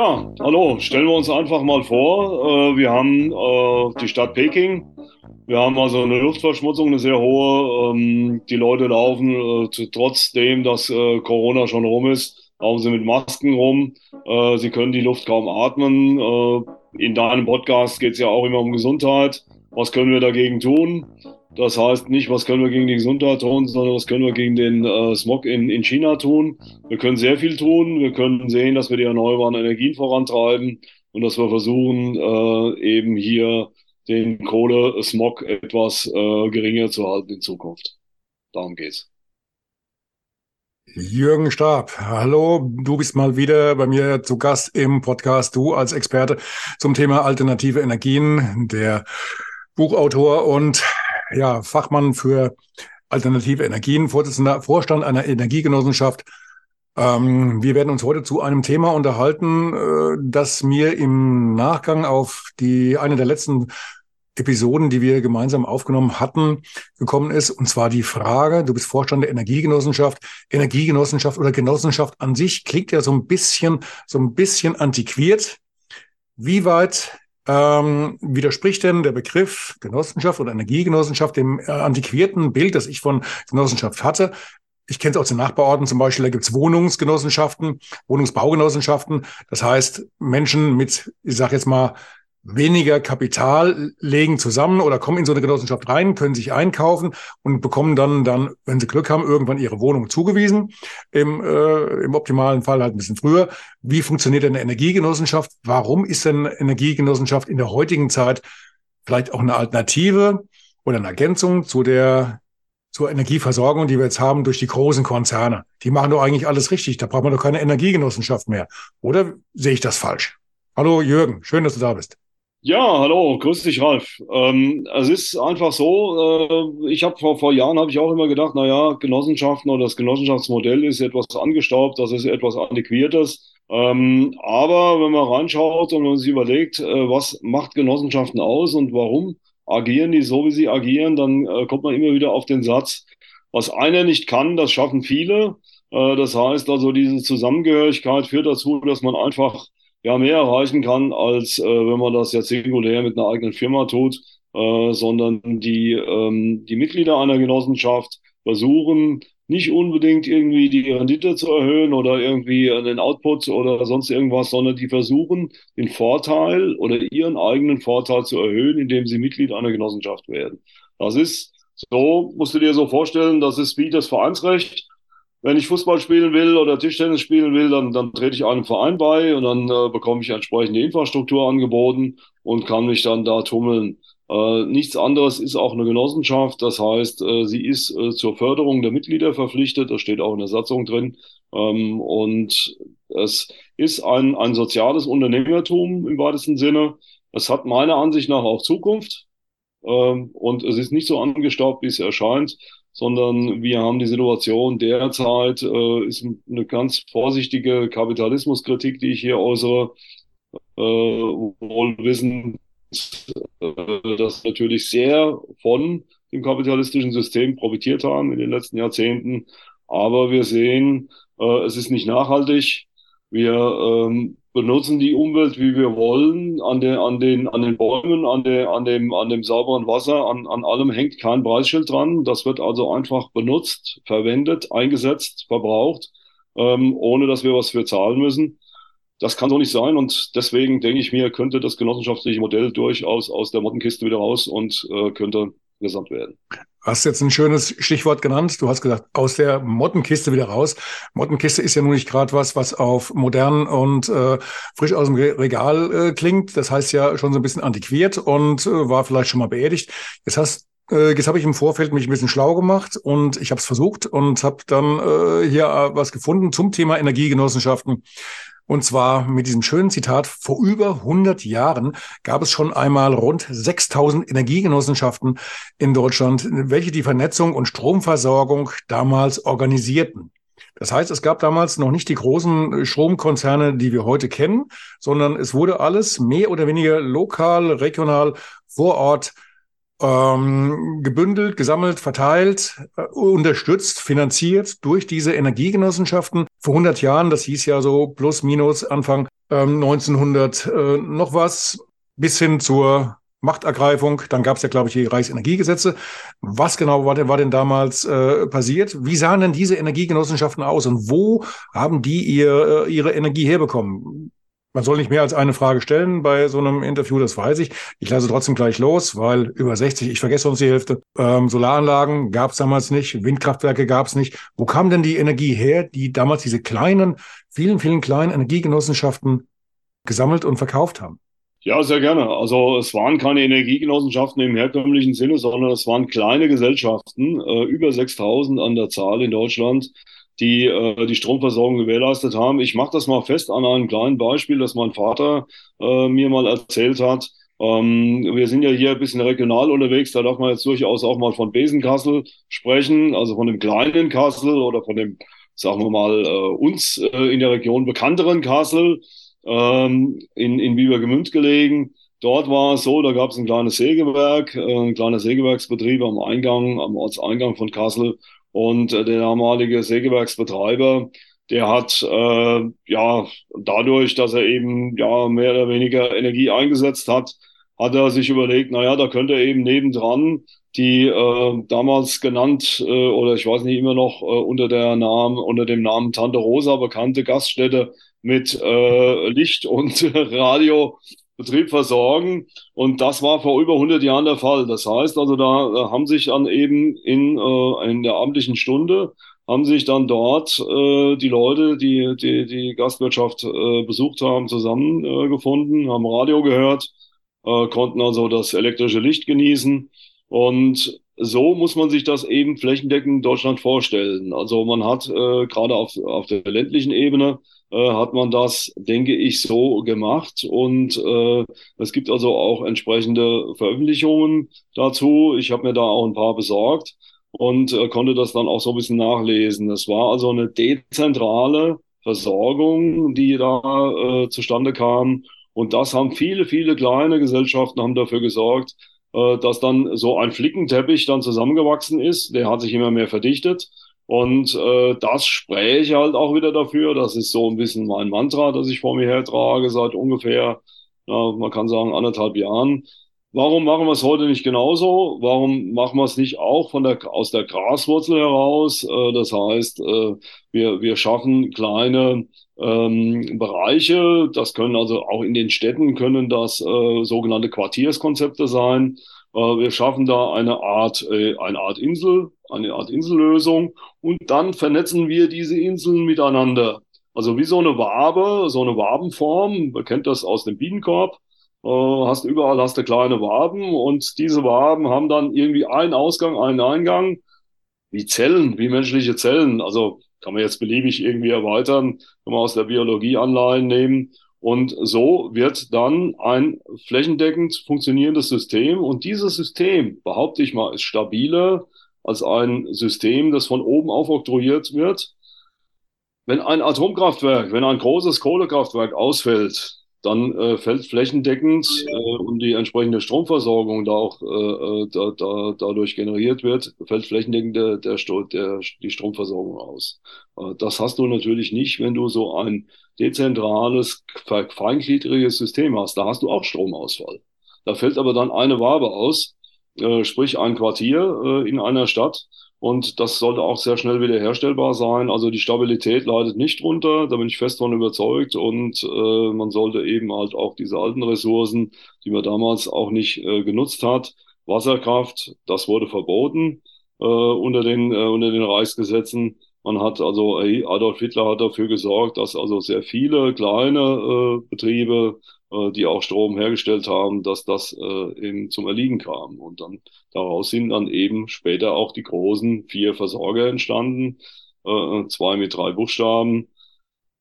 Ja, hallo, stellen wir uns einfach mal vor, äh, wir haben äh, die Stadt Peking. Wir haben also eine Luftverschmutzung, eine sehr hohe. Ähm, die Leute laufen äh, trotzdem, dass Corona schon rum ist, laufen sie mit Masken rum. sie können die Luft kaum atmen. in deinem Podcast geht es ja auch immer um Gesundheit. Was können wir dagegen tun? Das heißt nicht, was können wir gegen die Gesundheit tun, sondern was können wir gegen den äh, Smog in, in China tun. Wir können sehr viel tun. Wir können sehen, dass wir die erneuerbaren Energien vorantreiben und dass wir versuchen, äh, eben hier den Kohle-Smog etwas äh, geringer zu halten in Zukunft. Darum geht's. Jürgen Stab, hallo, du bist mal wieder bei mir zu Gast im Podcast, du als Experte zum Thema alternative Energien, der Buchautor und ja, Fachmann für alternative Energien, Vorsitzender Vorstand einer Energiegenossenschaft. Ähm, wir werden uns heute zu einem Thema unterhalten, äh, das mir im Nachgang auf die eine der letzten Episoden, die wir gemeinsam aufgenommen hatten, gekommen ist. Und zwar die Frage, du bist Vorstand der Energiegenossenschaft. Energiegenossenschaft oder Genossenschaft an sich klingt ja so ein bisschen, so ein bisschen antiquiert. Wie weit ähm, widerspricht denn der Begriff Genossenschaft oder Energiegenossenschaft dem äh, antiquierten Bild, das ich von Genossenschaft hatte? Ich kenne es aus den Nachbarorten zum Beispiel, da gibt es Wohnungsgenossenschaften, Wohnungsbaugenossenschaften. Das heißt, Menschen mit, ich sage jetzt mal, weniger Kapital legen zusammen oder kommen in so eine Genossenschaft rein, können sich einkaufen und bekommen dann, dann, wenn sie Glück haben, irgendwann ihre Wohnung zugewiesen. Im, äh, im optimalen Fall halt ein bisschen früher. Wie funktioniert denn eine Energiegenossenschaft? Warum ist denn eine Energiegenossenschaft in der heutigen Zeit vielleicht auch eine Alternative oder eine Ergänzung zu der zur Energieversorgung, die wir jetzt haben durch die großen Konzerne? Die machen doch eigentlich alles richtig. Da braucht man doch keine Energiegenossenschaft mehr. Oder sehe ich das falsch? Hallo Jürgen, schön, dass du da bist. Ja, hallo, grüß dich, Ralf. Ähm, es ist einfach so, äh, ich habe vor, vor Jahren habe ich auch immer gedacht, na ja, Genossenschaften oder das Genossenschaftsmodell ist etwas angestaubt, das ist etwas antiquiertes. Ähm, aber wenn man reinschaut und man sich überlegt, äh, was macht Genossenschaften aus und warum agieren die so, wie sie agieren, dann äh, kommt man immer wieder auf den Satz, was einer nicht kann, das schaffen viele. Äh, das heißt also, diese Zusammengehörigkeit führt dazu, dass man einfach ja mehr erreichen kann, als äh, wenn man das jetzt singulär mit einer eigenen Firma tut, äh, sondern die, ähm, die Mitglieder einer Genossenschaft versuchen, nicht unbedingt irgendwie die Rendite zu erhöhen oder irgendwie den Output oder sonst irgendwas, sondern die versuchen, den Vorteil oder ihren eigenen Vorteil zu erhöhen, indem sie Mitglied einer Genossenschaft werden. Das ist so, musst du dir so vorstellen, das ist wie das Vereinsrecht wenn ich Fußball spielen will oder Tischtennis spielen will, dann, dann trete ich einem Verein bei und dann äh, bekomme ich entsprechende Infrastruktur angeboten und kann mich dann da tummeln. Äh, nichts anderes ist auch eine Genossenschaft. Das heißt, äh, sie ist äh, zur Förderung der Mitglieder verpflichtet. Das steht auch in der Satzung drin. Ähm, und es ist ein, ein soziales Unternehmertum im weitesten Sinne. Es hat meiner Ansicht nach auch Zukunft. Ähm, und es ist nicht so angestaubt, wie es erscheint sondern wir haben die Situation derzeit, äh, ist eine ganz vorsichtige Kapitalismuskritik, die ich hier äußere, äh, wohl wissen, äh, dass natürlich sehr von dem kapitalistischen System profitiert haben in den letzten Jahrzehnten. Aber wir sehen, äh, es ist nicht nachhaltig. Wir ähm, benutzen die Umwelt, wie wir wollen, an den, an den, an den Bäumen, an, der, an, dem, an dem sauberen Wasser, an, an allem hängt kein Preisschild dran. Das wird also einfach benutzt, verwendet, eingesetzt, verbraucht, ähm, ohne dass wir was für zahlen müssen. Das kann so nicht sein und deswegen denke ich mir, könnte das genossenschaftliche Modell durchaus aus der Mottenkiste wieder raus und äh, könnte gesamt werden hast jetzt ein schönes Stichwort genannt. Du hast gesagt, aus der Mottenkiste wieder raus. Mottenkiste ist ja nun nicht gerade was, was auf modern und äh, frisch aus dem Regal äh, klingt. Das heißt ja schon so ein bisschen antiquiert und äh, war vielleicht schon mal beerdigt. Jetzt hast äh, Jetzt habe ich im Vorfeld mich ein bisschen schlau gemacht und ich habe es versucht und habe dann äh, hier äh, was gefunden zum Thema Energiegenossenschaften. Und zwar mit diesem schönen Zitat, vor über 100 Jahren gab es schon einmal rund 6000 Energiegenossenschaften in Deutschland, welche die Vernetzung und Stromversorgung damals organisierten. Das heißt, es gab damals noch nicht die großen Stromkonzerne, die wir heute kennen, sondern es wurde alles mehr oder weniger lokal, regional, vor Ort ähm, gebündelt, gesammelt, verteilt, äh, unterstützt, finanziert durch diese Energiegenossenschaften. Vor 100 Jahren, das hieß ja so plus minus Anfang ähm, 1900 äh, noch was, bis hin zur Machtergreifung. Dann gab es ja, glaube ich, die Reichsenergiegesetze. Was genau war denn, war denn damals äh, passiert? Wie sahen denn diese Energiegenossenschaften aus und wo haben die ihr, äh, ihre Energie herbekommen? Man soll nicht mehr als eine Frage stellen bei so einem Interview, das weiß ich. Ich lasse trotzdem gleich los, weil über 60, ich vergesse sonst die Hälfte. Ähm, Solaranlagen gab es damals nicht, Windkraftwerke gab es nicht. Wo kam denn die Energie her, die damals diese kleinen, vielen, vielen kleinen Energiegenossenschaften gesammelt und verkauft haben? Ja, sehr gerne. Also es waren keine Energiegenossenschaften im herkömmlichen Sinne, sondern es waren kleine Gesellschaften, äh, über 6000 an der Zahl in Deutschland, die äh, die Stromversorgung gewährleistet haben. Ich mache das mal fest an einem kleinen Beispiel, das mein Vater äh, mir mal erzählt hat. Ähm, wir sind ja hier ein bisschen regional unterwegs, da darf man jetzt durchaus auch mal von Besenkassel sprechen, also von dem kleinen Kassel oder von dem, sagen wir mal, äh, uns äh, in der Region bekannteren Kassel ähm, in, in Biebergemünd gelegen. Dort war es so, da gab es ein kleines Sägewerk, äh, ein kleiner Sägewerksbetrieb am Eingang, am Ortseingang von Kassel. Und äh, der damalige Sägewerksbetreiber, der hat äh, ja dadurch, dass er eben ja mehr oder weniger Energie eingesetzt hat, hat er sich überlegt, naja, da könnte er eben nebendran die äh, damals genannt äh, oder ich weiß nicht immer noch äh, unter der Namen unter dem Namen Tante Rosa bekannte Gaststätte mit äh, Licht und Radio Betrieb versorgen. Und das war vor über 100 Jahren der Fall. Das heißt also, da haben sich dann eben in, äh, in der abendlichen Stunde haben sich dann dort äh, die Leute, die die, die Gastwirtschaft äh, besucht haben, zusammengefunden, äh, haben Radio gehört, äh, konnten also das elektrische Licht genießen. Und so muss man sich das eben flächendeckend in Deutschland vorstellen. Also man hat äh, gerade auf, auf der ländlichen Ebene äh, hat man das, denke ich, so gemacht. Und äh, es gibt also auch entsprechende Veröffentlichungen dazu. Ich habe mir da auch ein paar besorgt und äh, konnte das dann auch so ein bisschen nachlesen. Es war also eine dezentrale Versorgung, die da äh, zustande kam. Und das haben viele, viele kleine Gesellschaften haben dafür gesorgt, äh, dass dann so ein Flickenteppich dann zusammengewachsen ist. Der hat sich immer mehr verdichtet. Und äh, das spreche halt auch wieder dafür. Das ist so ein bisschen mein Mantra, das ich vor mir hertrage seit ungefähr, ja, man kann sagen, anderthalb Jahren. Warum machen wir es heute nicht genauso? Warum machen wir es nicht auch von der, aus der Graswurzel heraus? Äh, das heißt, äh, wir, wir schaffen kleine ähm, Bereiche. Das können also auch in den Städten können das äh, sogenannte Quartierskonzepte sein. Äh, wir schaffen da eine Art, äh, eine Art Insel, eine Art Insellösung und dann vernetzen wir diese Inseln miteinander. Also wie so eine Wabe, so eine Wabenform, man kennt das aus dem Bienenkorb, äh, hast überall hast du kleine Waben und diese Waben haben dann irgendwie einen Ausgang, einen Eingang, wie Zellen, wie menschliche Zellen. Also kann man jetzt beliebig irgendwie erweitern, kann man aus der Biologie Anleihen nehmen. Und so wird dann ein flächendeckend funktionierendes System. Und dieses System, behaupte ich mal, ist stabiler als ein System, das von oben aufoktroyiert wird. Wenn ein Atomkraftwerk, wenn ein großes Kohlekraftwerk ausfällt, dann äh, fällt flächendeckend äh, und die entsprechende Stromversorgung da auch äh, äh da, da, dadurch generiert wird, fällt flächendeckend der, der, der, die Stromversorgung aus. Äh, das hast du natürlich nicht, wenn du so ein dezentrales, feingliedriges System hast. Da hast du auch Stromausfall. Da fällt aber dann eine Wabe aus, äh, sprich ein Quartier äh, in einer Stadt und das sollte auch sehr schnell wieder herstellbar sein. Also die Stabilität leidet nicht drunter, da bin ich fest von überzeugt. Und äh, man sollte eben halt auch diese alten Ressourcen, die man damals auch nicht äh, genutzt hat, Wasserkraft, das wurde verboten äh, unter, den, äh, unter den Reichsgesetzen. Man hat also, Adolf Hitler hat dafür gesorgt, dass also sehr viele kleine äh, Betriebe äh, die auch Strom hergestellt haben, dass das äh, eben zum Erliegen kam. Und dann daraus sind dann eben später auch die großen vier Versorger entstanden, äh, zwei mit drei Buchstaben.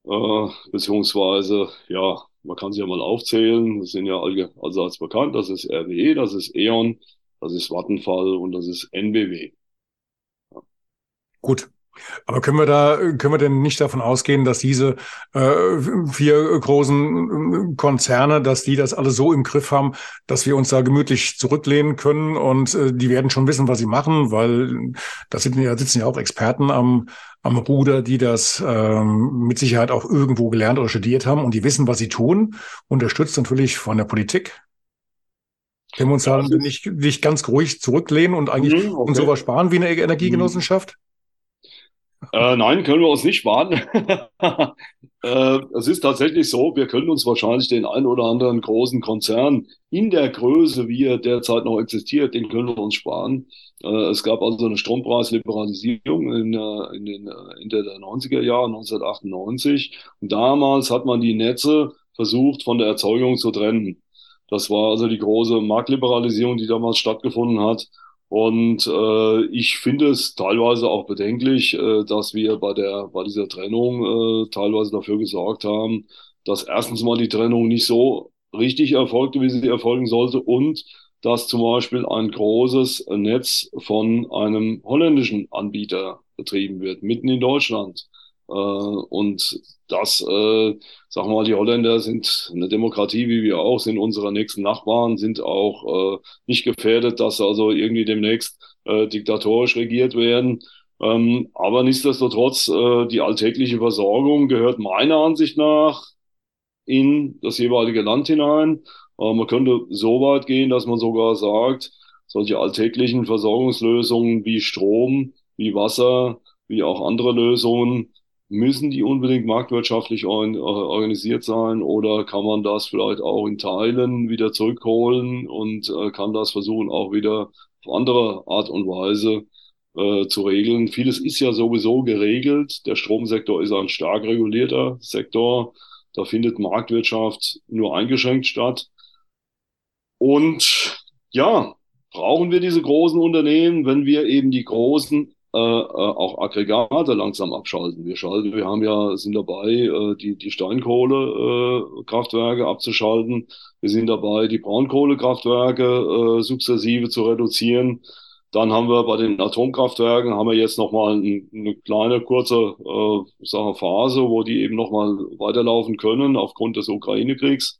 äh, beziehungsweise, ja, man kann sie ja mal aufzählen. Das sind ja allseits bekannt. Das ist RWE, das ist E.ON, das ist Vattenfall und das ist NBW. Gut. Aber können wir da, können wir denn nicht davon ausgehen, dass diese äh, vier großen äh, Konzerne, dass die das alle so im Griff haben, dass wir uns da gemütlich zurücklehnen können und äh, die werden schon wissen, was sie machen, weil da sitzen ja, sitzen ja auch Experten am, am Ruder, die das ähm, mit Sicherheit auch irgendwo gelernt oder studiert haben und die wissen, was sie tun, unterstützt natürlich von der Politik. Können wir uns da nicht, nicht ganz ruhig zurücklehnen und eigentlich mhm, okay. uns sowas sparen wie eine Energiegenossenschaft? Äh, nein, können wir uns nicht sparen. äh, es ist tatsächlich so, wir können uns wahrscheinlich den einen oder anderen großen Konzern in der Größe, wie er derzeit noch existiert, den können wir uns sparen. Äh, es gab also eine Strompreisliberalisierung in, äh, in den äh, Ende der 90er Jahre, 1998. Und damals hat man die Netze versucht, von der Erzeugung zu trennen. Das war also die große Marktliberalisierung, die damals stattgefunden hat. Und äh, ich finde es teilweise auch bedenklich, äh, dass wir bei der bei dieser Trennung äh, teilweise dafür gesorgt haben, dass erstens mal die Trennung nicht so richtig erfolgte, wie sie erfolgen sollte, und dass zum Beispiel ein großes Netz von einem holländischen Anbieter betrieben wird, mitten in Deutschland. Äh, und das, äh, sagen wir mal, die Holländer sind eine Demokratie, wie wir auch, sind unsere nächsten Nachbarn, sind auch äh, nicht gefährdet, dass also irgendwie demnächst äh, diktatorisch regiert werden. Ähm, aber nichtsdestotrotz, äh, die alltägliche Versorgung gehört meiner Ansicht nach in das jeweilige Land hinein. Äh, man könnte so weit gehen, dass man sogar sagt, solche alltäglichen Versorgungslösungen wie Strom, wie Wasser, wie auch andere Lösungen Müssen die unbedingt marktwirtschaftlich organisiert sein oder kann man das vielleicht auch in Teilen wieder zurückholen und äh, kann das versuchen auch wieder auf andere Art und Weise äh, zu regeln? Vieles ist ja sowieso geregelt. Der Stromsektor ist ein stark regulierter Sektor. Da findet Marktwirtschaft nur eingeschränkt statt. Und ja, brauchen wir diese großen Unternehmen, wenn wir eben die großen äh, äh, auch Aggregate langsam abschalten. Wir schalten, wir haben ja, sind dabei, äh, die, die Steinkohlekraftwerke äh, abzuschalten. Wir sind dabei, die Braunkohlekraftwerke äh, sukzessive zu reduzieren. Dann haben wir bei den Atomkraftwerken haben wir jetzt nochmal ein, eine kleine kurze äh, Sache Phase, wo die eben nochmal weiterlaufen können aufgrund des Ukraine-Kriegs.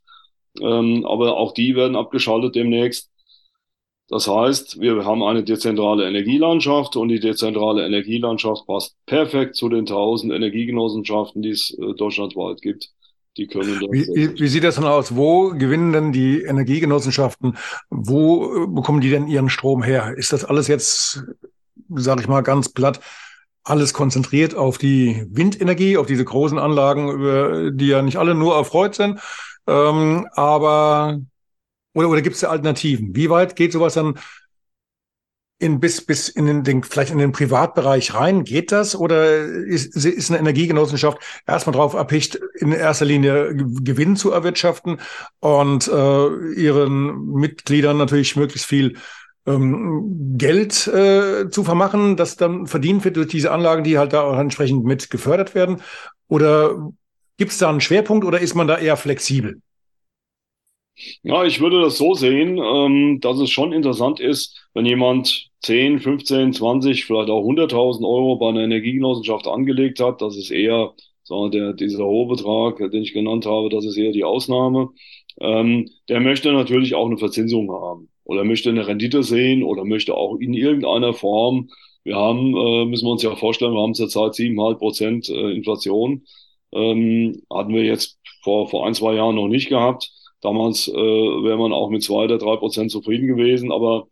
Ähm, aber auch die werden abgeschaltet demnächst. Das heißt, wir haben eine dezentrale Energielandschaft und die dezentrale Energielandschaft passt perfekt zu den tausend Energiegenossenschaften, die es äh, deutschlandweit gibt. Die können wie, wie, wie sieht das denn aus? Wo gewinnen denn die Energiegenossenschaften? Wo äh, bekommen die denn ihren Strom her? Ist das alles jetzt, sage ich mal ganz platt, alles konzentriert auf die Windenergie, auf diese großen Anlagen, über die ja nicht alle nur erfreut sind? Ähm, aber oder, oder gibt es Alternativen? Wie weit geht sowas dann in, bis, bis in den, den, vielleicht in den Privatbereich rein? Geht das? Oder ist, ist eine Energiegenossenschaft erstmal drauf erpicht, in erster Linie Gewinn zu erwirtschaften und äh, ihren Mitgliedern natürlich möglichst viel ähm, Geld äh, zu vermachen, das dann verdient wird durch diese Anlagen, die halt da auch entsprechend mit gefördert werden? Oder gibt es da einen Schwerpunkt oder ist man da eher flexibel? Ja, ich würde das so sehen, ähm, dass es schon interessant ist, wenn jemand 10, 15, 20, vielleicht auch 100.000 Euro bei einer Energiegenossenschaft angelegt hat. Das ist eher, wir, der, dieser hohe Betrag, den ich genannt habe, das ist eher die Ausnahme. Ähm, der möchte natürlich auch eine Verzinsung haben oder möchte eine Rendite sehen oder möchte auch in irgendeiner Form, wir haben, äh, müssen wir uns ja vorstellen, wir haben zurzeit 7,5 Prozent äh, Inflation. Ähm, hatten wir jetzt vor, vor ein, zwei Jahren noch nicht gehabt. Damals äh, wäre man auch mit zwei oder drei Prozent zufrieden gewesen, aber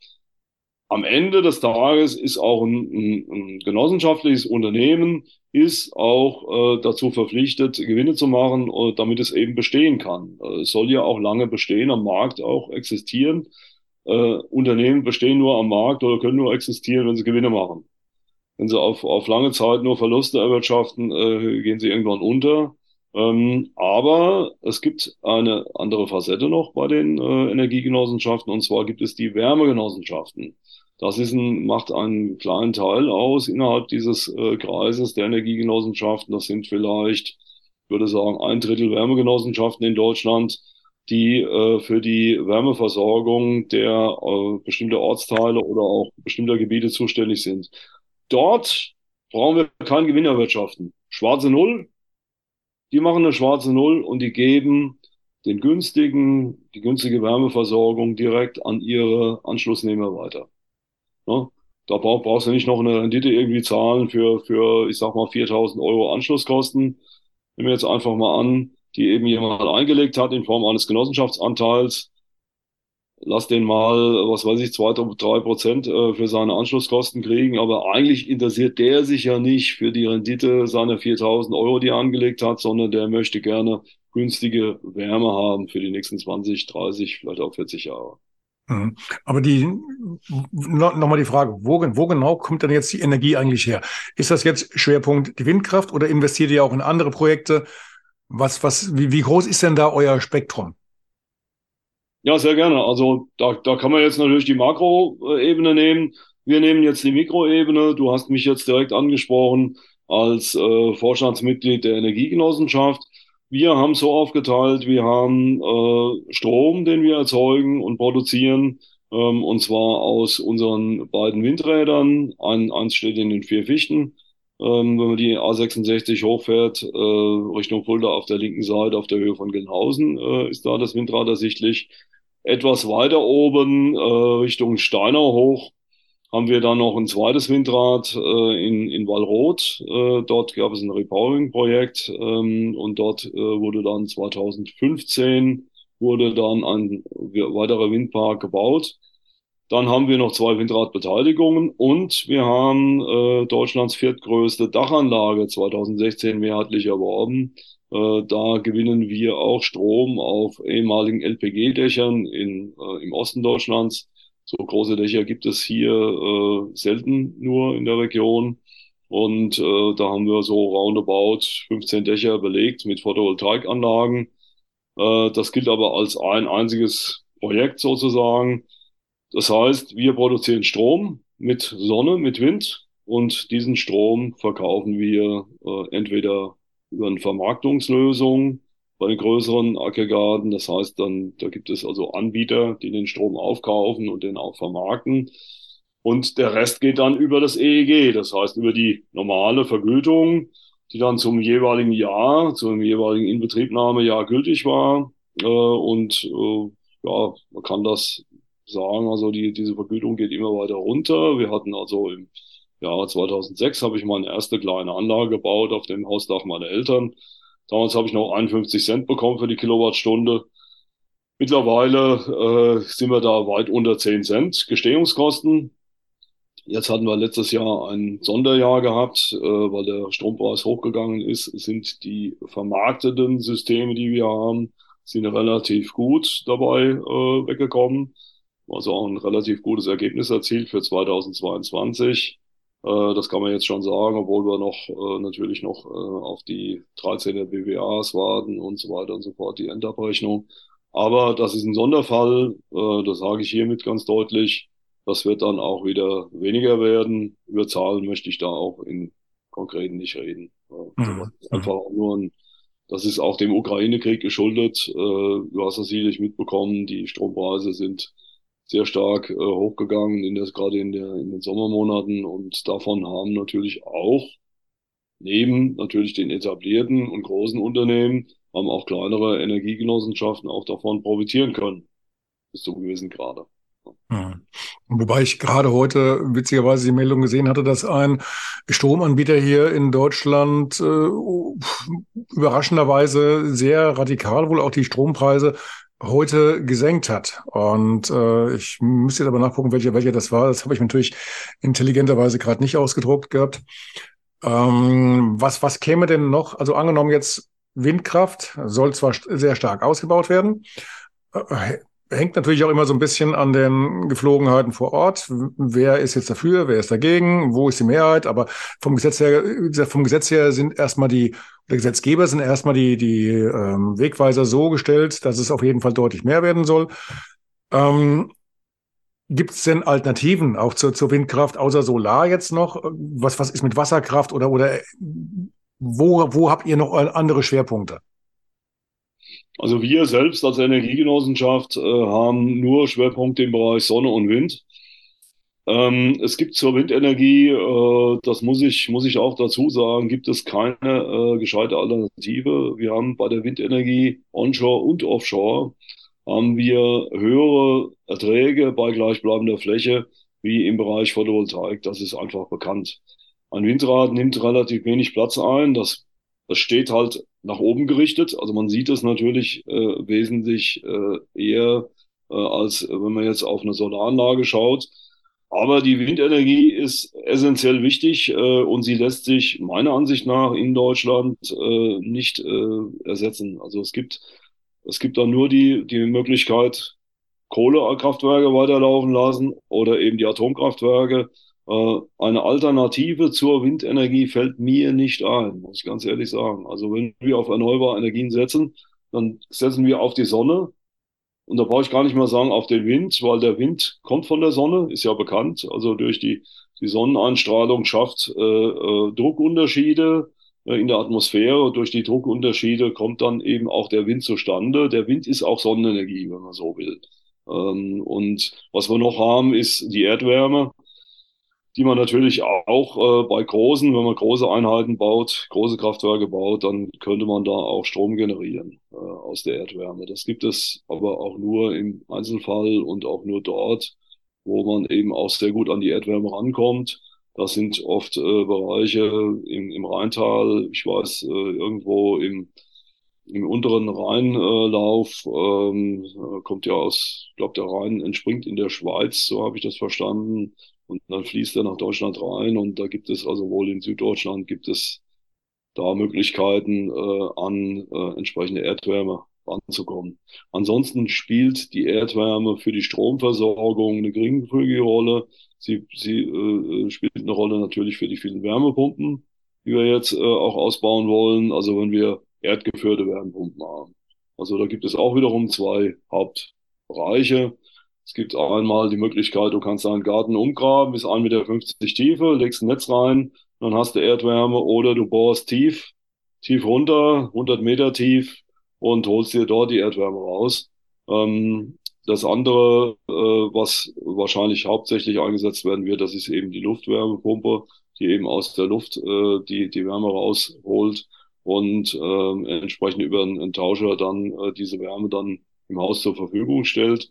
am Ende des Tages ist auch ein, ein, ein genossenschaftliches Unternehmen ist auch äh, dazu verpflichtet, Gewinne zu machen, äh, damit es eben bestehen kann. Äh, es soll ja auch lange bestehen, am Markt auch existieren. Äh, Unternehmen bestehen nur am Markt oder können nur existieren, wenn sie Gewinne machen. Wenn sie auf, auf lange Zeit nur Verluste erwirtschaften, äh, gehen sie irgendwann unter. Ähm, aber es gibt eine andere Facette noch bei den äh, Energiegenossenschaften und zwar gibt es die Wärmegenossenschaften. Das ist ein, macht einen kleinen Teil aus innerhalb dieses äh, Kreises der Energiegenossenschaften. Das sind vielleicht ich würde sagen, ein Drittel Wärmegenossenschaften in Deutschland, die äh, für die Wärmeversorgung der äh, bestimmter Ortsteile oder auch bestimmter Gebiete zuständig sind. Dort brauchen wir keinen Gewinn erwirtschaften. Schwarze Null, die machen eine schwarze Null und die geben den günstigen, die günstige Wärmeversorgung direkt an ihre Anschlussnehmer weiter. Ja? Da brauch, brauchst du nicht noch eine Rendite irgendwie zahlen für, für, ich sag mal, 4000 Euro Anschlusskosten. Nehmen wir jetzt einfach mal an, die eben jemand eingelegt hat in Form eines Genossenschaftsanteils. Lass den mal, was weiß ich, zwei, drei Prozent äh, für seine Anschlusskosten kriegen. Aber eigentlich interessiert der sich ja nicht für die Rendite seiner 4000 Euro, die er angelegt hat, sondern der möchte gerne günstige Wärme haben für die nächsten 20, 30, vielleicht auch 40 Jahre. Mhm. Aber die nochmal die Frage, wo, wo genau kommt denn jetzt die Energie eigentlich her? Ist das jetzt Schwerpunkt die Windkraft oder investiert ihr auch in andere Projekte? Was, was, wie, wie groß ist denn da euer Spektrum? Ja, sehr gerne. Also da, da kann man jetzt natürlich die Makroebene nehmen. Wir nehmen jetzt die Mikroebene. Du hast mich jetzt direkt angesprochen als äh, Vorstandsmitglied der Energiegenossenschaft. Wir haben so aufgeteilt, wir haben äh, Strom, den wir erzeugen und produzieren, ähm, und zwar aus unseren beiden Windrädern. Ein, eins steht in den vier Fichten. Ähm, wenn man die A66 hochfährt, äh, Richtung Fulda auf der linken Seite, auf der Höhe von Gelnhausen, äh, ist da das Windrad ersichtlich. Etwas weiter oben, äh, Richtung Steinau hoch, haben wir dann noch ein zweites Windrad äh, in, in Wallroth. Äh, dort gab es ein Repowering-Projekt ähm, und dort äh, wurde dann 2015 wurde dann ein weiterer Windpark gebaut. Dann haben wir noch zwei Windradbeteiligungen und wir haben äh, Deutschlands viertgrößte Dachanlage 2016 mehrheitlich erworben. Äh, da gewinnen wir auch Strom auf ehemaligen LPG-Dächern in, äh, im Osten Deutschlands so große Dächer gibt es hier äh, selten nur in der Region. Und äh, da haben wir so roundabout 15 Dächer belegt mit Photovoltaikanlagen. Äh, das gilt aber als ein einziges Projekt sozusagen. Das heißt, wir produzieren Strom mit Sonne, mit Wind und diesen Strom verkaufen wir äh, entweder über eine Vermarktungslösung bei den größeren Aggregaten. Das heißt dann, da gibt es also Anbieter, die den Strom aufkaufen und den auch vermarkten. Und der Rest geht dann über das EEG, das heißt über die normale Vergütung, die dann zum jeweiligen Jahr, zum jeweiligen Inbetriebnahmejahr gültig war. Äh, und äh, ja, man kann das sagen, also die, diese Vergütung geht immer weiter runter. Wir hatten also im Jahr 2006 habe ich meine erste kleine Anlage gebaut auf dem Hausdach meiner Eltern. Damals habe ich noch 51 Cent bekommen für die Kilowattstunde. Mittlerweile äh, sind wir da weit unter 10 Cent Gestehungskosten. Jetzt hatten wir letztes Jahr ein Sonderjahr gehabt, äh, weil der Strompreis hochgegangen ist, sind die vermarkteten Systeme, die wir haben, sind relativ gut dabei äh, weggekommen. Also auch ein relativ gutes Ergebnis erzielt für 2022. Äh, das kann man jetzt schon sagen, obwohl wir noch äh, natürlich noch äh, auf die 13er BWAs warten und so weiter und so fort, die Endabrechnung. Aber das ist ein Sonderfall, äh, das sage ich hiermit ganz deutlich. Das wird dann auch wieder weniger werden. Über Zahlen möchte ich da auch in konkreten nicht reden. Mhm. Einfach auch nur ein, das ist auch dem Ukraine-Krieg geschuldet. Äh, du hast das sicherlich mitbekommen, die Strompreise sind sehr stark äh, hochgegangen, in der, gerade in, der, in den Sommermonaten. Und davon haben natürlich auch neben natürlich den etablierten und großen Unternehmen, haben auch kleinere Energiegenossenschaften auch davon profitieren können. Bis zu gewissen Grade. Wobei ich gerade heute witzigerweise die Meldung gesehen hatte, dass ein Stromanbieter hier in Deutschland äh, überraschenderweise sehr radikal wohl auch die Strompreise heute gesenkt hat. Und äh, ich müsste jetzt aber nachgucken, welcher, welcher das war. Das habe ich natürlich intelligenterweise gerade nicht ausgedruckt gehabt. Ähm, was, was käme denn noch? Also angenommen jetzt Windkraft soll zwar sehr stark ausgebaut werden, äh, hängt natürlich auch immer so ein bisschen an den Geflogenheiten vor Ort. Wer ist jetzt dafür, wer ist dagegen, wo ist die Mehrheit? Aber vom Gesetz her, vom Gesetz her sind erstmal die, der Gesetzgeber sind erstmal die, die ähm, Wegweiser so gestellt, dass es auf jeden Fall deutlich mehr werden soll. Ähm, Gibt es denn Alternativen auch zur, zur Windkraft außer Solar jetzt noch? Was, was ist mit Wasserkraft oder, oder wo, wo habt ihr noch andere Schwerpunkte? Also wir selbst als Energiegenossenschaft äh, haben nur Schwerpunkte im Bereich Sonne und Wind. Ähm, es gibt zur Windenergie, äh, das muss ich, muss ich auch dazu sagen, gibt es keine äh, gescheite Alternative. Wir haben bei der Windenergie onshore und offshore haben wir höhere Erträge bei gleichbleibender Fläche wie im Bereich Photovoltaik. Das ist einfach bekannt. Ein Windrad nimmt relativ wenig Platz ein. Das, das steht halt nach oben gerichtet. Also man sieht es natürlich äh, wesentlich äh, eher, äh, als wenn man jetzt auf eine Solaranlage schaut. Aber die Windenergie ist essentiell wichtig äh, und sie lässt sich meiner Ansicht nach in Deutschland äh, nicht äh, ersetzen. Also es gibt, es gibt da nur die, die Möglichkeit, Kohlekraftwerke weiterlaufen lassen oder eben die Atomkraftwerke. Äh, eine Alternative zur Windenergie fällt mir nicht ein, muss ich ganz ehrlich sagen. Also wenn wir auf erneuerbare Energien setzen, dann setzen wir auf die Sonne und da brauche ich gar nicht mal sagen auf den Wind, weil der Wind kommt von der Sonne, ist ja bekannt. Also durch die, die Sonneneinstrahlung schafft äh, äh, Druckunterschiede äh, in der Atmosphäre. Durch die Druckunterschiede kommt dann eben auch der Wind zustande. Der Wind ist auch Sonnenenergie, wenn man so will. Ähm, und was wir noch haben, ist die Erdwärme die man natürlich auch äh, bei großen, wenn man große Einheiten baut, große Kraftwerke baut, dann könnte man da auch Strom generieren äh, aus der Erdwärme. Das gibt es aber auch nur im Einzelfall und auch nur dort, wo man eben auch sehr gut an die Erdwärme rankommt. Das sind oft äh, Bereiche im, im Rheintal, ich weiß, äh, irgendwo im, im unteren Rheinlauf, ähm, kommt ja aus, ich glaube, der Rhein entspringt in der Schweiz, so habe ich das verstanden. Und dann fließt er nach Deutschland rein und da gibt es also wohl in Süddeutschland gibt es da Möglichkeiten, äh, an äh, entsprechende Erdwärme ranzukommen. Ansonsten spielt die Erdwärme für die Stromversorgung eine geringfügige Rolle. Sie, sie äh, spielt eine Rolle natürlich für die vielen Wärmepumpen, die wir jetzt äh, auch ausbauen wollen. Also wenn wir erdgeführte Wärmepumpen haben. Also da gibt es auch wiederum zwei Hauptbereiche. Es gibt einmal die Möglichkeit, du kannst deinen Garten umgraben bis 1,50 Meter Tiefe, legst ein Netz rein, dann hast du Erdwärme oder du bohrst tief, tief runter, 100 Meter tief und holst dir dort die Erdwärme raus. Ähm, das andere, äh, was wahrscheinlich hauptsächlich eingesetzt werden wird, das ist eben die Luftwärmepumpe, die eben aus der Luft äh, die, die Wärme rausholt und äh, entsprechend über einen Tauscher dann äh, diese Wärme dann im Haus zur Verfügung stellt.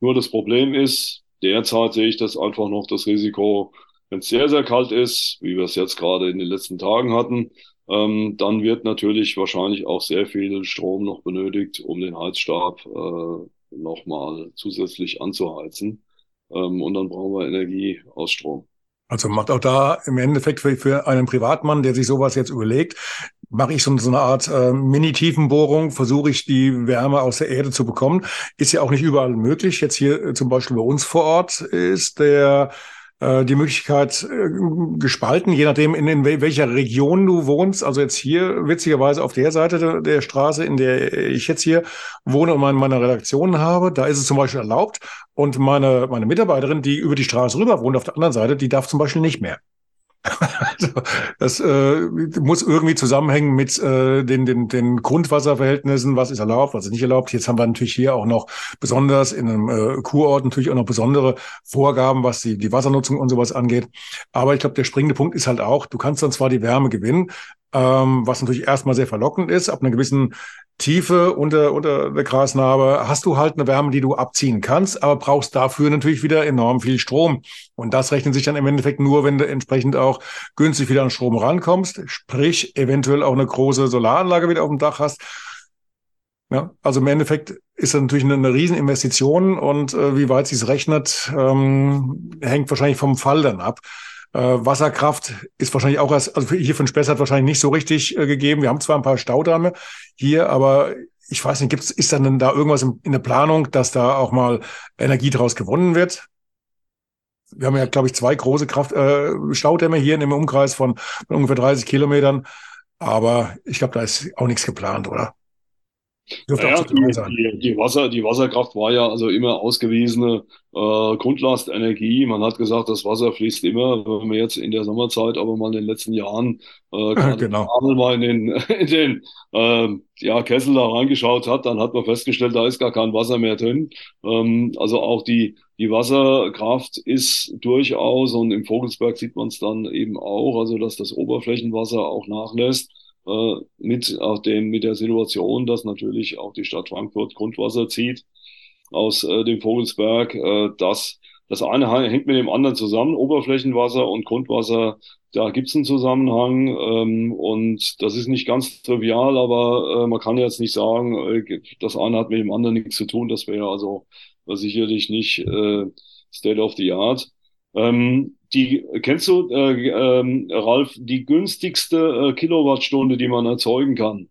Nur das Problem ist, derzeit sehe ich das einfach noch das Risiko, wenn es sehr, sehr kalt ist, wie wir es jetzt gerade in den letzten Tagen hatten, ähm, dann wird natürlich wahrscheinlich auch sehr viel Strom noch benötigt, um den Heizstab äh, nochmal zusätzlich anzuheizen. Ähm, und dann brauchen wir Energie aus Strom. Also macht auch da im Endeffekt für, für einen Privatmann, der sich sowas jetzt überlegt, mache ich so, eine Art äh, Mini-Tiefenbohrung, versuche ich die Wärme aus der Erde zu bekommen. Ist ja auch nicht überall möglich. Jetzt hier äh, zum Beispiel bei uns vor Ort ist der äh, die Möglichkeit äh, gespalten, je nachdem, in, in welcher Region du wohnst. Also jetzt hier witzigerweise auf der Seite der, der Straße, in der ich jetzt hier wohne und meine, meine Redaktion habe, da ist es zum Beispiel erlaubt. Und meine, meine Mitarbeiterin, die über die Straße rüber wohnt auf der anderen Seite, die darf zum Beispiel nicht mehr. Also, das äh, muss irgendwie zusammenhängen mit äh, den, den, den Grundwasserverhältnissen, was ist erlaubt, was ist nicht erlaubt. Jetzt haben wir natürlich hier auch noch besonders in einem äh, Kurort natürlich auch noch besondere Vorgaben, was die, die Wassernutzung und sowas angeht. Aber ich glaube, der springende Punkt ist halt auch, du kannst dann zwar die Wärme gewinnen, ähm, was natürlich erstmal sehr verlockend ist. Ab einer gewissen Tiefe unter, unter der Grasnarbe hast du halt eine Wärme, die du abziehen kannst, aber brauchst dafür natürlich wieder enorm viel Strom. Und das rechnet sich dann im Endeffekt nur, wenn du entsprechend auch günstig wieder an Strom rankommst, sprich eventuell auch eine große Solaranlage wieder auf dem Dach hast. Ja, also im Endeffekt ist das natürlich eine, eine Rieseninvestition und äh, wie weit sie es rechnet, ähm, hängt wahrscheinlich vom Fall dann ab. Äh, Wasserkraft ist wahrscheinlich auch erst, also hier von Spessart wahrscheinlich nicht so richtig äh, gegeben. Wir haben zwar ein paar Staudamme hier, aber ich weiß nicht, gibt's, ist dann da irgendwas in, in der Planung, dass da auch mal Energie draus gewonnen wird? Wir haben ja, glaube ich, zwei große Kraft, äh, Staudämme hier in dem Umkreis von, von ungefähr 30 Kilometern. Aber ich glaube, da ist auch nichts geplant, oder? Naja, die, die, Wasser, die Wasserkraft war ja also immer ausgewiesene äh, Grundlastenergie. Man hat gesagt, das Wasser fließt immer. Wenn man jetzt in der Sommerzeit aber mal in den letzten Jahren äh, genau. mal in den, in den äh, ja, Kessel da reingeschaut hat, dann hat man festgestellt, da ist gar kein Wasser mehr drin. Ähm, also auch die, die Wasserkraft ist durchaus, und im Vogelsberg sieht man es dann eben auch, also dass das Oberflächenwasser auch nachlässt äh, mit auch dem, mit der Situation, dass natürlich auch die Stadt Frankfurt Grundwasser zieht aus äh, dem Vogelsberg. Äh, das, das eine hängt mit dem anderen zusammen, Oberflächenwasser und Grundwasser. Da gibt es einen Zusammenhang ähm, und das ist nicht ganz trivial, aber äh, man kann jetzt nicht sagen, äh, das eine hat mit dem anderen nichts zu tun. Das wäre also sicherlich nicht äh, State of the Art. Ähm, die, kennst du, äh, äh, Ralf, die günstigste äh, Kilowattstunde, die man erzeugen kann?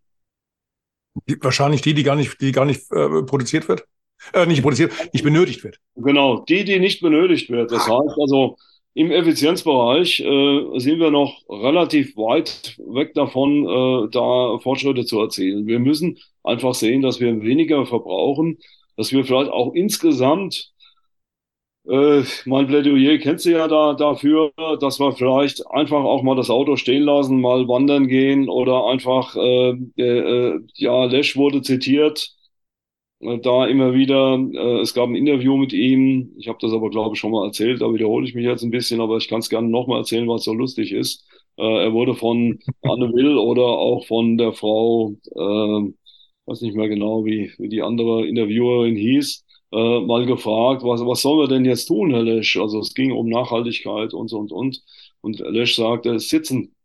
Die, wahrscheinlich die, die gar nicht, die gar nicht äh, produziert wird? Äh, nicht produziert, nicht benötigt wird. Genau, die, die nicht benötigt wird. Das heißt also, im Effizienzbereich äh, sind wir noch relativ weit weg davon, äh, da Fortschritte zu erzielen. Wir müssen einfach sehen, dass wir weniger verbrauchen, dass wir vielleicht auch insgesamt äh, mein Plädoyer kennst du ja da, dafür, dass wir vielleicht einfach auch mal das Auto stehen lassen, mal wandern gehen oder einfach, äh, äh, ja, Lesch wurde zitiert, äh, da immer wieder, äh, es gab ein Interview mit ihm, ich habe das aber glaube ich schon mal erzählt, da wiederhole ich mich jetzt ein bisschen, aber ich kann es gerne nochmal erzählen, was so lustig ist. Äh, er wurde von Anne Will oder auch von der Frau, äh, weiß nicht mehr genau, wie, wie die andere Interviewerin hieß, äh, mal gefragt, was, was sollen wir denn jetzt tun, Herr Lesch? Also es ging um Nachhaltigkeit und so und und. Und Lesch sagte, sitzen.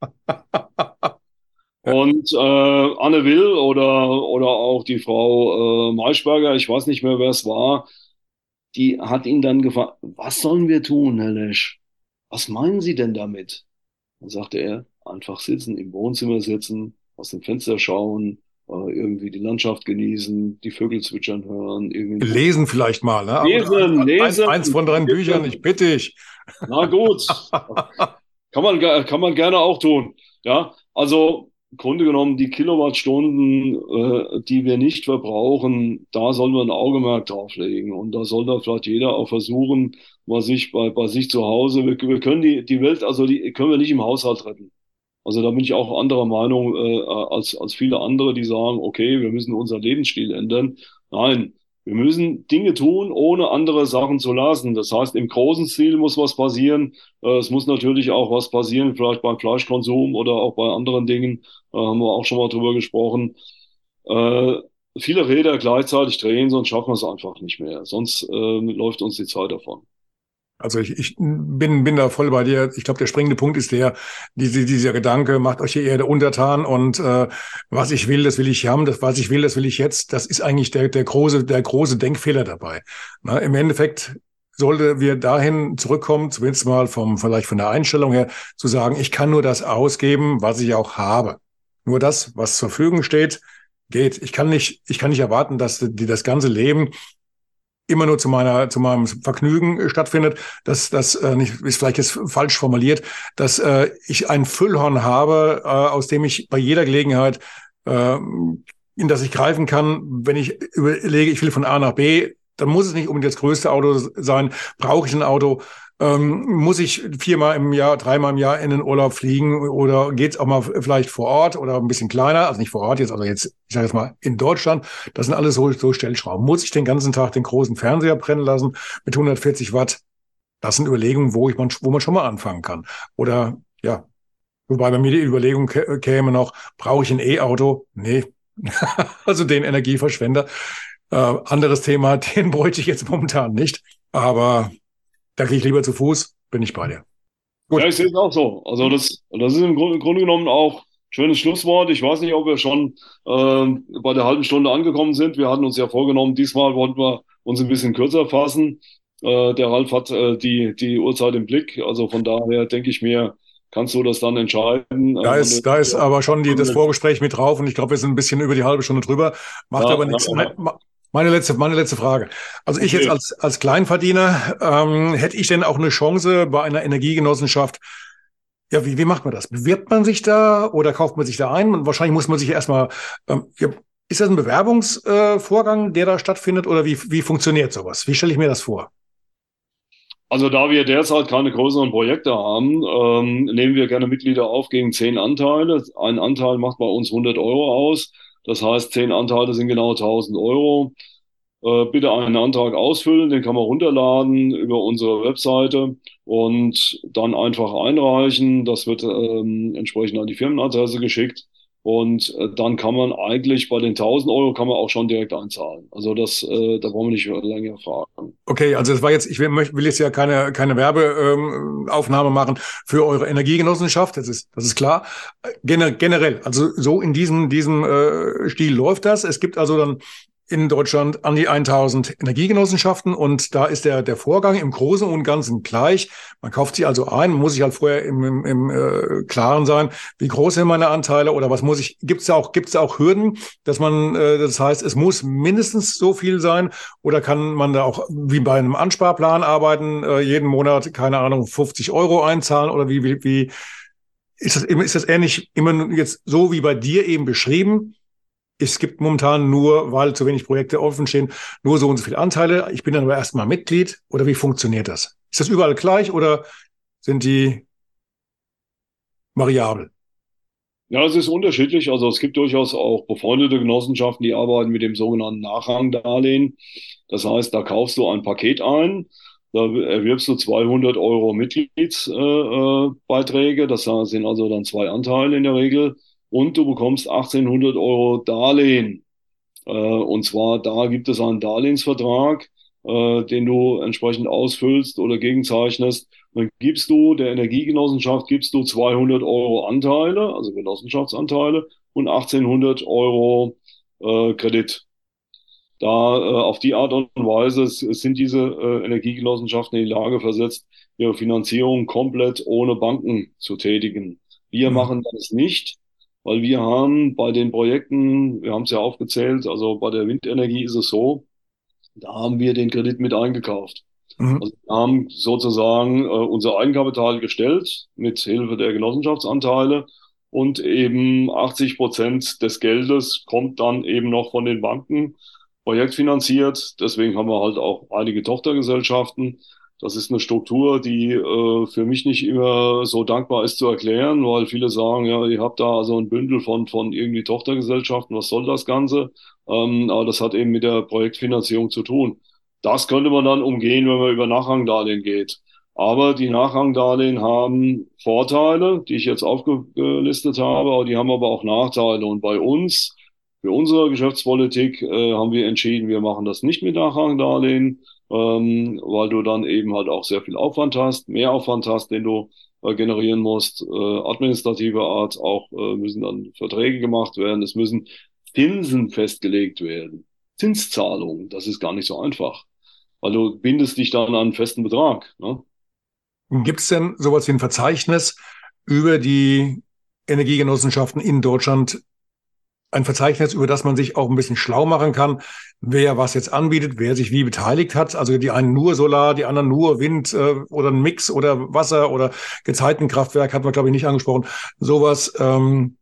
und äh, Anne Will oder, oder auch die Frau äh, Maischberger, ich weiß nicht mehr, wer es war, die hat ihn dann gefragt, was sollen wir tun, Herr Lesch? Was meinen Sie denn damit? Dann sagte er, einfach sitzen, im Wohnzimmer sitzen, aus dem Fenster schauen, irgendwie die Landschaft genießen, die Vögel zwitschern hören. Irgendwie lesen vielleicht mal, ne? Lesen, lesen. Eins, von deinen Büchern, ich bitte dich. Na gut. kann, man, kann man gerne auch tun. Ja, also im Grunde genommen die Kilowattstunden, äh, die wir nicht verbrauchen, da sollen wir ein Augenmerk drauflegen. Und da soll da vielleicht jeder auch versuchen, mal sich bei, bei sich zu Hause, wir, wir können die, die Welt, also die können wir nicht im Haushalt retten. Also da bin ich auch anderer Meinung äh, als, als viele andere, die sagen, okay, wir müssen unseren Lebensstil ändern. Nein, wir müssen Dinge tun, ohne andere Sachen zu lassen. Das heißt, im großen Stil muss was passieren. Äh, es muss natürlich auch was passieren, vielleicht beim Fleischkonsum oder auch bei anderen Dingen. Äh, haben wir auch schon mal drüber gesprochen. Äh, viele Räder gleichzeitig drehen, sonst schaffen wir es einfach nicht mehr. Sonst äh, läuft uns die Zeit davon. Also ich, ich bin, bin da voll bei dir. Ich glaube, der springende Punkt ist der, diese, dieser Gedanke, macht euch die Erde untertan und äh, was ich will, das will ich haben, das, was ich will, das will ich jetzt. Das ist eigentlich der, der, große, der große Denkfehler dabei. Na, Im Endeffekt sollte wir dahin zurückkommen, zumindest mal vom, vielleicht von der Einstellung her, zu sagen, ich kann nur das ausgeben, was ich auch habe. Nur das, was zur Verfügung steht, geht. Ich kann nicht, ich kann nicht erwarten, dass die das ganze Leben immer nur zu meiner zu meinem Vergnügen äh, stattfindet, dass das äh, nicht ist vielleicht jetzt falsch formuliert, dass äh, ich ein Füllhorn habe, äh, aus dem ich bei jeder Gelegenheit äh, in das ich greifen kann, wenn ich überlege, ich will von A nach B, dann muss es nicht unbedingt das größte Auto sein. Brauche ich ein Auto? Ähm, muss ich viermal im Jahr, dreimal im Jahr in den Urlaub fliegen oder geht's auch mal vielleicht vor Ort oder ein bisschen kleiner, also nicht vor Ort jetzt, also jetzt, ich sage jetzt mal in Deutschland, das sind alles so, so Stellschrauben. Muss ich den ganzen Tag den großen Fernseher brennen lassen mit 140 Watt? Das sind Überlegungen, wo ich man, wo man schon mal anfangen kann. Oder ja, wobei bei mir die Überlegung käme noch, brauche ich ein E-Auto? Nee. also den Energieverschwender. Äh, anderes Thema, den bräuchte ich jetzt momentan nicht. Aber da gehe ich lieber zu Fuß, bin ich bei dir. Gut. Ja, ich sehe es auch so. Also das, das ist im Grunde, im Grunde genommen auch ein schönes Schlusswort. Ich weiß nicht, ob wir schon äh, bei der halben Stunde angekommen sind. Wir hatten uns ja vorgenommen, diesmal wollten wir uns ein bisschen kürzer fassen. Äh, der Ralf hat äh, die, die Uhrzeit im Blick. Also von daher denke ich mir, kannst du das dann entscheiden. Da ist, da ist aber schon die, das Vorgespräch mit drauf und ich glaube, wir sind ein bisschen über die halbe Stunde drüber. Macht ja, aber nichts. Ja, ja. Meine letzte, meine letzte Frage. Also ich jetzt als, als Kleinverdiener, ähm, hätte ich denn auch eine Chance bei einer Energiegenossenschaft Ja, wie, wie macht man das? Bewirbt man sich da oder kauft man sich da ein? Und wahrscheinlich muss man sich erstmal, ähm, ist das ein Bewerbungsvorgang, äh, der da stattfindet oder wie, wie funktioniert sowas? Wie stelle ich mir das vor? Also da wir derzeit keine größeren Projekte haben, ähm, nehmen wir gerne Mitglieder auf gegen zehn Anteile. Ein Anteil macht bei uns 100 Euro aus. Das heißt, zehn Anteile sind genau 1000 Euro. Äh, bitte einen Antrag ausfüllen, den kann man runterladen über unsere Webseite und dann einfach einreichen. Das wird ähm, entsprechend an die Firmenadresse geschickt. Und äh, dann kann man eigentlich bei den 1000 Euro kann man auch schon direkt einzahlen. Also das, äh, da brauchen wir nicht länger fragen. Okay, also das war jetzt, ich will, will jetzt ja keine, keine Werbeaufnahme ähm, machen für eure Energiegenossenschaft, das ist, das ist klar. Gener generell, also so in diesem, diesem äh, Stil läuft das. Es gibt also dann in Deutschland an die 1000 Energiegenossenschaften und da ist der, der Vorgang im Großen und Ganzen gleich. Man kauft sie also ein, muss sich halt vorher im, im, im äh, Klaren sein, wie groß sind meine Anteile oder was muss ich, gibt es auch, gibt's auch Hürden, dass man, äh, das heißt, es muss mindestens so viel sein oder kann man da auch wie bei einem Ansparplan arbeiten, äh, jeden Monat, keine Ahnung, 50 Euro einzahlen oder wie, wie, wie ist das, ist das ähnlich immer jetzt so wie bei dir eben beschrieben? Es gibt momentan nur, weil zu wenig Projekte offen stehen, nur so und so viele Anteile. Ich bin dann aber erstmal Mitglied. Oder wie funktioniert das? Ist das überall gleich oder sind die variabel? Ja, es ist unterschiedlich. Also es gibt durchaus auch befreundete Genossenschaften, die arbeiten mit dem sogenannten Nachrangdarlehen. Das heißt, da kaufst du ein Paket ein, da erwirbst du 200 Euro Mitgliedsbeiträge. Äh, das sind also dann zwei Anteile in der Regel und du bekommst 1800 Euro Darlehen. Äh, und zwar da gibt es einen Darlehensvertrag, äh, den du entsprechend ausfüllst oder gegenzeichnest. Dann gibst du der Energiegenossenschaft gibst du 200 Euro Anteile, also Genossenschaftsanteile und 1800 Euro äh, Kredit. Da äh, auf die Art und Weise sind diese äh, Energiegenossenschaften in die Lage versetzt, ihre Finanzierung komplett ohne Banken zu tätigen. Wir mhm. machen das nicht weil wir haben bei den Projekten, wir haben es ja aufgezählt, also bei der Windenergie ist es so, da haben wir den Kredit mit eingekauft. Mhm. Also wir haben sozusagen äh, unser Eigenkapital gestellt mit Hilfe der Genossenschaftsanteile und eben 80 Prozent des Geldes kommt dann eben noch von den Banken projektfinanziert. Deswegen haben wir halt auch einige Tochtergesellschaften. Das ist eine Struktur, die äh, für mich nicht immer so dankbar ist zu erklären, weil viele sagen, ja, ihr habt da also ein Bündel von, von irgendwie Tochtergesellschaften, was soll das Ganze? Ähm, aber das hat eben mit der Projektfinanzierung zu tun. Das könnte man dann umgehen, wenn man über Nachrangdarlehen geht. Aber die Nachrangdarlehen haben Vorteile, die ich jetzt aufgelistet habe, aber die haben aber auch Nachteile. Und bei uns, für unsere Geschäftspolitik, äh, haben wir entschieden, wir machen das nicht mit Nachrangdarlehen ähm, weil du dann eben halt auch sehr viel Aufwand hast, mehr Aufwand hast, den du äh, generieren musst, äh, administrative Art, auch äh, müssen dann Verträge gemacht werden, es müssen Zinsen festgelegt werden. Zinszahlungen, das ist gar nicht so einfach, weil du bindest dich dann an einen festen Betrag. Ne? Gibt es denn sowas wie ein Verzeichnis über die Energiegenossenschaften in Deutschland, ein Verzeichnis, über das man sich auch ein bisschen schlau machen kann, wer was jetzt anbietet, wer sich wie beteiligt hat. Also die einen nur Solar, die anderen nur Wind äh, oder ein Mix oder Wasser oder Gezeitenkraftwerk hat man, glaube ich, nicht angesprochen. Sowas, ähm,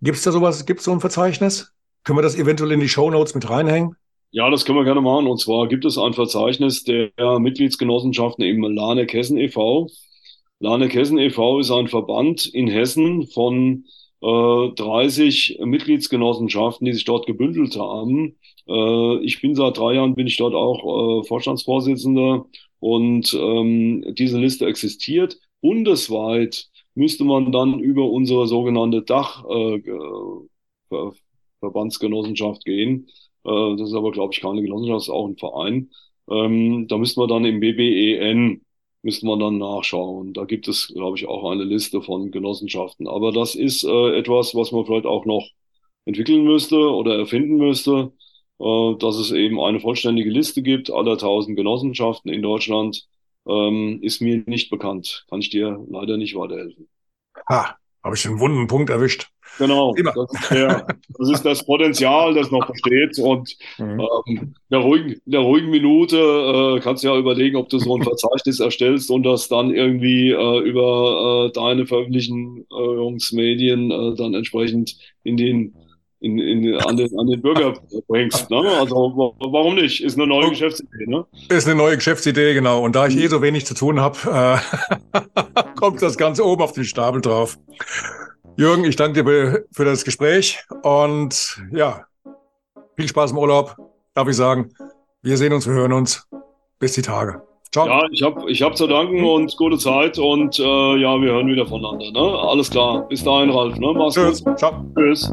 gibt es da sowas, gibt es so ein Verzeichnis? Können wir das eventuell in die Show Notes mit reinhängen? Ja, das können wir gerne machen. Und zwar gibt es ein Verzeichnis der Mitgliedsgenossenschaften im Lanek Hessen e.V. Lanek Hessen e.V. ist ein Verband in Hessen von 30 äh, Mitgliedsgenossenschaften, die sich dort gebündelt haben. Äh, ich bin seit drei Jahren, bin ich dort auch äh, Vorstandsvorsitzender und ähm, diese Liste existiert. Bundesweit müsste man dann über unsere sogenannte Dachverbandsgenossenschaft gehen. das ist aber, glaube ich, keine Genossenschaft, das ist auch ein Verein. Ähm, da müsste man dann im BBEN müsste man dann nachschauen. Da gibt es, glaube ich, auch eine Liste von Genossenschaften. Aber das ist äh, etwas, was man vielleicht auch noch entwickeln müsste oder erfinden müsste, äh, dass es eben eine vollständige Liste gibt aller tausend Genossenschaften in Deutschland, ähm, ist mir nicht bekannt. Kann ich dir leider nicht weiterhelfen. Ah, habe ich einen wunden Punkt erwischt. Genau, das ist, der, das ist, das Potenzial, das noch besteht. Und mhm. ähm, in, der ruhigen, in der ruhigen Minute äh, kannst du ja überlegen, ob du so ein Verzeichnis erstellst und das dann irgendwie äh, über äh, deine Veröffentlichungsmedien äh, dann entsprechend in den in, in, an, den, an den Bürger bringst. Ne? Also warum nicht? Ist eine neue Geschäftsidee. Ne? Ist eine neue Geschäftsidee, genau. Und da ich eh so wenig zu tun habe, äh, kommt das Ganze oben auf den Stapel drauf. Jürgen, ich danke dir für das Gespräch und ja, viel Spaß im Urlaub, darf ich sagen. Wir sehen uns, wir hören uns. Bis die Tage. Ciao. Ja, ich habe ich hab zu danken und gute Zeit und äh, ja, wir hören wieder voneinander. Ne? Alles klar. Bis dahin, Ralf. Ne? Mach's Tschüss. gut. Ciao. Tschüss.